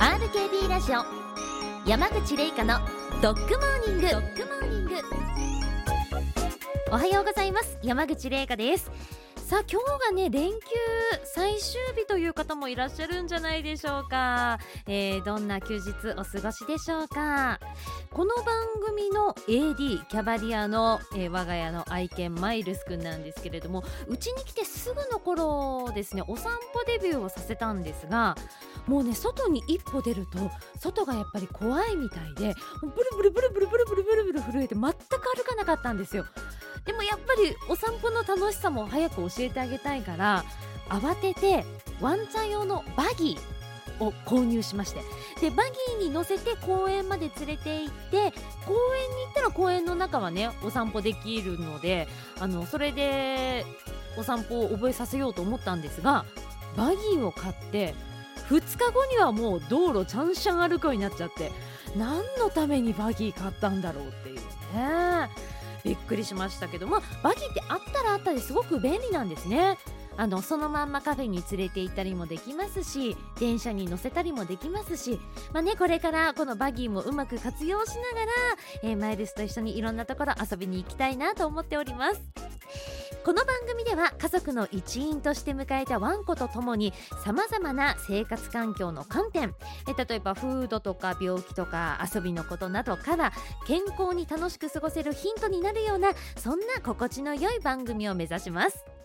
RKB ラジオ。山口玲香のドッグモーニング。ドッグモーニング。おはようございます。山口玲香です。さあ今日がね連休最終日という方もいらっしゃるんじゃないでしょうか、えー、どんな休日お過ごしでしょうか。この番組の AD キャバリアの、えー、我が家の愛犬マイルスくんなんですけれどもうちに来てすぐの頃ですねお散歩デビューをさせたんですがもうね外に一歩出ると外がやっぱり怖いみたいでブルブルブルブルブルブルブル震えて全く歩かなかったんですよ。でもやっぱりお散歩の楽しさも早く教えてあげたいから慌ててワンちゃん用のバギーを購入しましてでバギーに乗せて公園まで連れて行って公園に行ったら公園の中はねお散歩できるのであのそれでお散歩を覚えさせようと思ったんですがバギーを買って2日後にはもう道路ちゃんしゃん歩くようになっちゃって何のためにバギー買ったんだろうっていうねびっくりしましたけど、まあ、バギーってあったらあったですごく便利なんですね。あのそのまんまカフェに連れて行ったりもできますし電車に乗せたりもできますし、まあね、これからこのバギーもうまく活用しながら、えー、マイルスと一緒にいろんなところ遊びに行きたいなと思っております。この番組では家族の一員として迎えたワンコとともにさまざまな生活環境の観点え例えばフードとか病気とか遊びのことなどから健康に楽しく過ごせるヒントになるようなそんな心地の良い番組を目指します。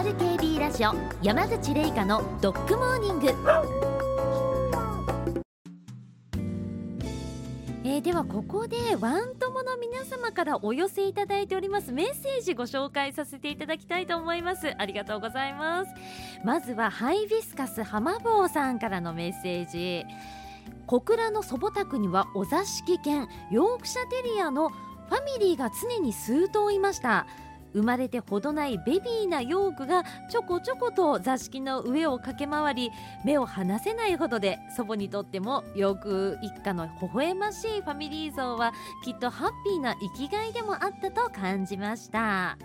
RKB ラジオ山口玲香のドッグモーニング。えー、ではここでワン友の皆様からお寄せいただいております。メッセージご紹介させていただきたいと思います。ありがとうございます。まずはハイビスカス浜坊さんからのメッセージ。小倉の祖母宅にはお座敷犬ヨークシャテリアのファミリーが常に数頭いました。生まれてほどないベビーなヨークがちょこちょこと座敷の上を駆け回り目を離せないほどで祖母にとってもヨーク一家の微笑ましいファミリー像はきっとハッピーな生きがいでもあったと感じました。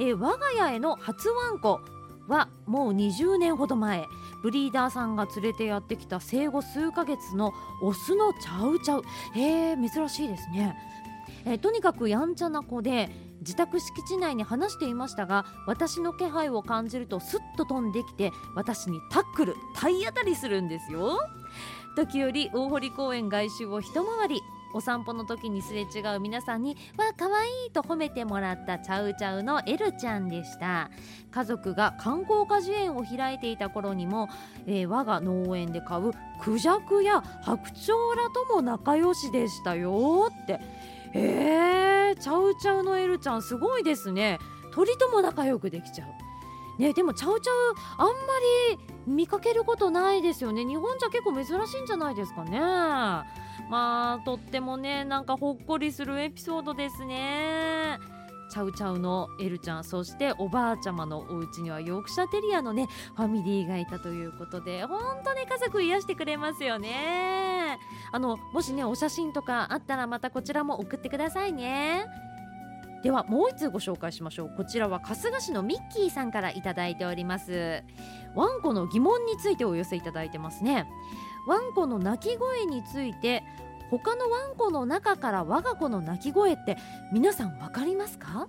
え我が家への初ワンコはもう20年ほど前。ブリーダーさんが連れてやってきた生後数ヶ月のオスのチャウチャウ。へえ珍しいですね。えとにかくやんちゃな子で自宅敷地内に話していましたが私の気配を感じるとすっと飛んできて私にタックル体当たりするんですよ。時折大堀公園外周を一回りお散歩の時にすれ違う皆さんに「わ可愛いと褒めてもらったチャウチャウのエルちゃんでした。家族が観光果樹園を開いていた頃にも、えー、我が農園で買うクジャクや白鳥らとも仲良しでしたよって。えー、チャウチャウのエルちゃんすごいですね。鳥とも仲良くできちゃう。ねでもチャウチャウあんまり見かけることないですよね。日本じゃ結構珍しいんじゃないですかね。まあとってもねなんかほっこりするエピソードですね。チャウチャウのエルちゃんそしておばあちゃまのお家にはヨークシャテリアのねファミリーがいたということで本当ね家族癒してくれますよね。あのもしねお写真とかあったらまたこちらも送ってくださいね。ではもう一つご紹介しましょう。こちらは春日市のミッキーさんからいいております。ワンコの疑問についてお寄せいただいてますね。ワンコの鳴き声について他のワンコの中から我が子の鳴き声って皆さん分かりますか？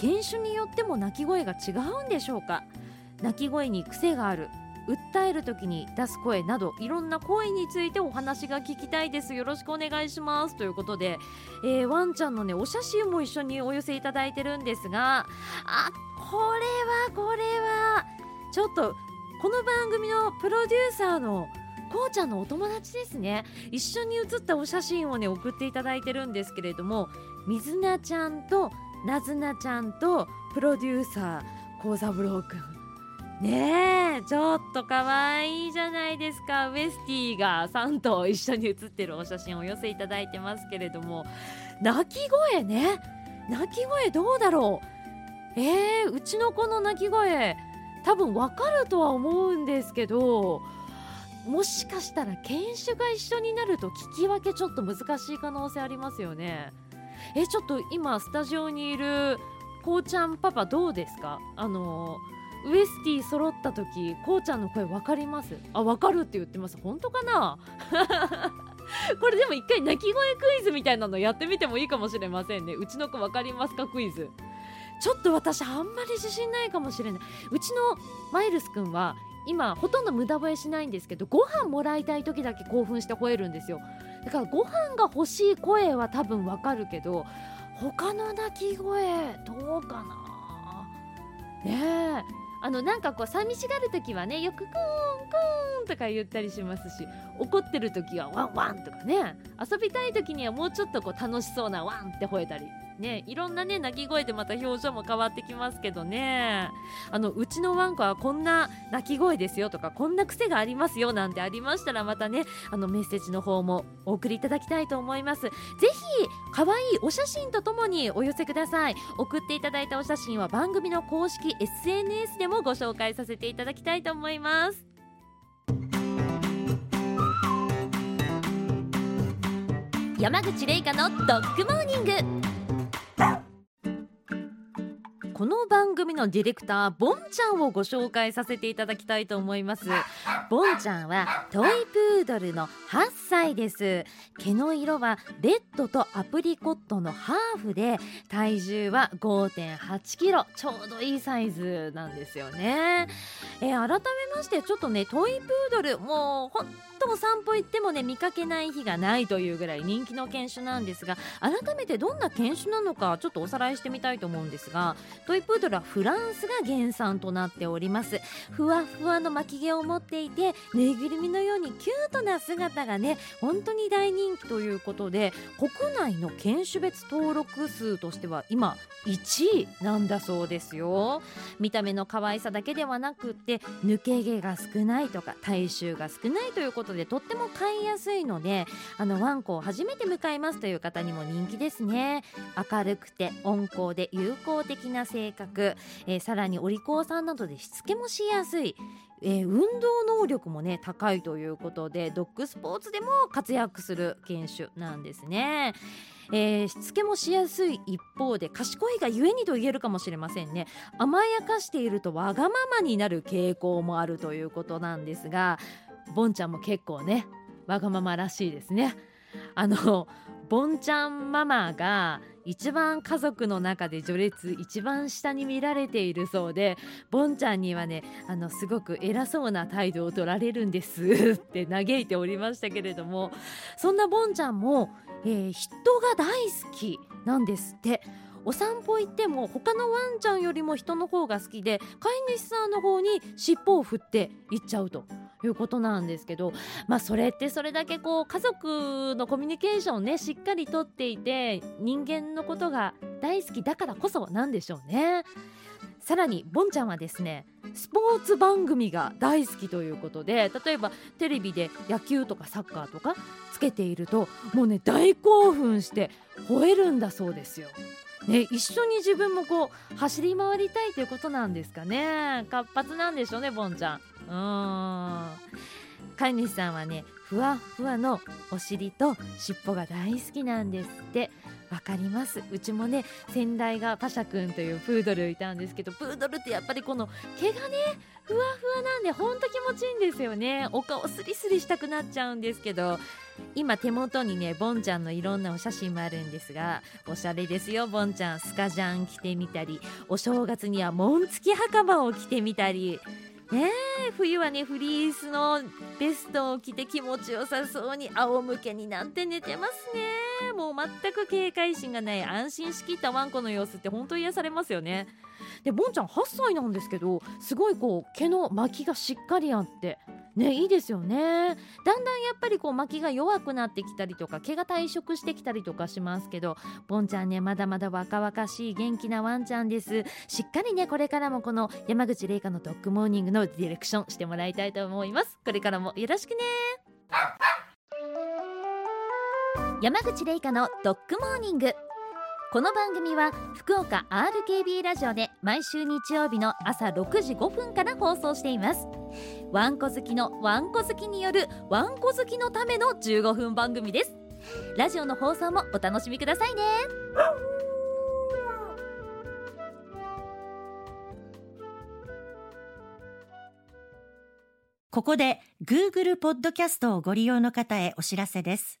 犬種によっても鳴き声が違うんでしょうか？鳴き声に癖がある。訴える時に出す声などいろんな声についてお話が聞きたいです。よろしくお願いします。ということで、えー、ワンちゃんのねお写真も一緒にお寄せいただいてるんですがあこれはこれはちょっとこの番組のプロデューサーのこうちゃんのお友達ですね。一緒に写ったお写真をね送っていただいてるんですけれども水菜ちゃんとなずなちゃんとプロデューサー幸三郎くん。ねえちょっと可愛いじゃないですか。ウエスティが3頭一緒に写ってるお写真をお寄せいただいてますけれども。鳴き声ね。鳴き声どうだろう。えー、うちの子の鳴き声多分わかるとは思うんですけどもしかしたら犬種が一緒になると聞き分けちょっと難しい可能性ありますよね。えちょっと今スタジオにいるこうちゃんパパどうですか？あのウエスティ揃った時こうちゃんの声わかります？あわかるって言ってます。本当かな？これでも一回鳴き声クイズみたいなのやってみてもいいかもしれませんね。うちの子わかりますか？クイズ。ちょっと私あんまり自信ないかもしれない。うちのマイルスくんは今ほとんど無駄吠えしないんですけどご飯もらいたい時だけ興奮して吠えるんですよ。だからご飯が欲しい声は多分わかるけど他の鳴き声どうかな？ねえ。あのなんかこう寂しがる時はねよくクーンクーンとか言ったりしますし怒ってる時はワンワンとかね遊びたい時にはもうちょっとこう楽しそうなワンって吠えたりねいろんなね鳴き声でまた表情も変わってきますけどね。あのうちのワンコはこんな鳴き声ですよとかこんな癖がありますよなんてありましたらまたねあのメッセージの方もお送りいただきたいと思います。ぜひ可愛いお写真とともにお寄せください。送っていただいたお写真は番組の公式 SNS でもご紹介させていただきたいと思います。山口玲香のドッグモーニング。この番組のディレクターボンちゃんをご紹介させていただきたいと思います。ボンちゃんはトイプードルの8歳です。毛の色はレッドとアプリコットのハーフで体重は5.8キロちょうどいいサイズなんですよね。えー、改めましてちょっとねトイプードルもう本当お散歩行ってもね見かけない日がないというぐらい人気の犬種なんですが改めてどんな犬種なのかちょっとおさらいしてみたいと思うんですがトイプードルはフランスが原産となっております。ふわふわの巻き毛を持っていてぬいぐるみのようにキュートな姿がね本当に大人気ということで国内の犬種別登録数としては今1位なんだそうですよ。見た目の可愛さだけではなくって抜け毛が少ないとか体臭が少ないということでとっても飼いやすいのであのワンコを初めて迎えますという方にも人気ですね。明るくて温厚で友好的な性格、えー、さらにお利口さんなどでしつけもしやすいえー、運動能力もね高いということでドッグスポーツでも活躍する犬種なんですね。えー、しつけもしやすい一方で賢いがゆえにと言えるかもしれませんね甘やかしているとわがままになる傾向もあるということなんですがボンちゃんも結構ねわがままらしいですねあのボンちゃんママが一番家族の中で序列一番下に見られているそうでボンちゃんにはねあのすごく偉そうな態度を取られるんです って嘆いておりましたけれどもそんなボンちゃんも、えー、人が大好きなんですって。お散歩行っても他のワンちゃんよりも人の方が好きで飼い主さんの方に尻尾を振って行っちゃうと。いうことなんですけどまあそれってそれだけこう家族のコミュニケーションをねしっかりとっていて人間のことが大好きだからこそなんでしょうね。さらにボンちゃんはですねスポーツ番組が大好きということで例えばテレビで野球とかサッカーとかつけているともうね大興奮して吠えるんだそうですよ。ね、一緒に自分もこう走り回りたいということなんですかね。活発なんでしょうねボンちゃん。うん。飼い主さんはねふわふわのお尻と尻尾が大好きなんですって。わかります。うちもね先代がパシャくんというプードルいたんですけどプードルってやっぱりこの毛がねふわふわなんでほんと気持ちいいんですよね。お顔スリスリしたくなっちゃうんですけど。今手元にねボンちゃんのいろんなお写真もあるんですがおしゃれですよボンちゃん。スカジャン着てみたりお正月には紋付き袴を着てみたり。ね冬はねフリースのベストを着て気持ちよさそうに仰向けになって寝てますね。もう全く警戒心がない安心しきったワンコの様子って本当癒されますよね。でボンちゃん8歳なんですけどすごいこう毛の巻きがしっかりあってねいいですよね。だんだんやっぱりこう巻きが弱くなってきたりとか毛が退色してきたりとかしますけどボンちゃんねまだまだ若々しい元気なワンちゃんです。しっかりねこれからもこの山口玲香のドッグモーニングのディレクションしてもらいたいと思います。これからもよろしくね。山口玲香のドッグモーニング。この番組は福岡 RKB ラジオで毎週日曜日の朝6時5分から放送しています。わんこ好きのわんこ好きによるわんこ好きのための15分番組です。ラジオの放送もお楽しみくださいね。ここで Google ポッドキャストをご利用の方へお知らせです。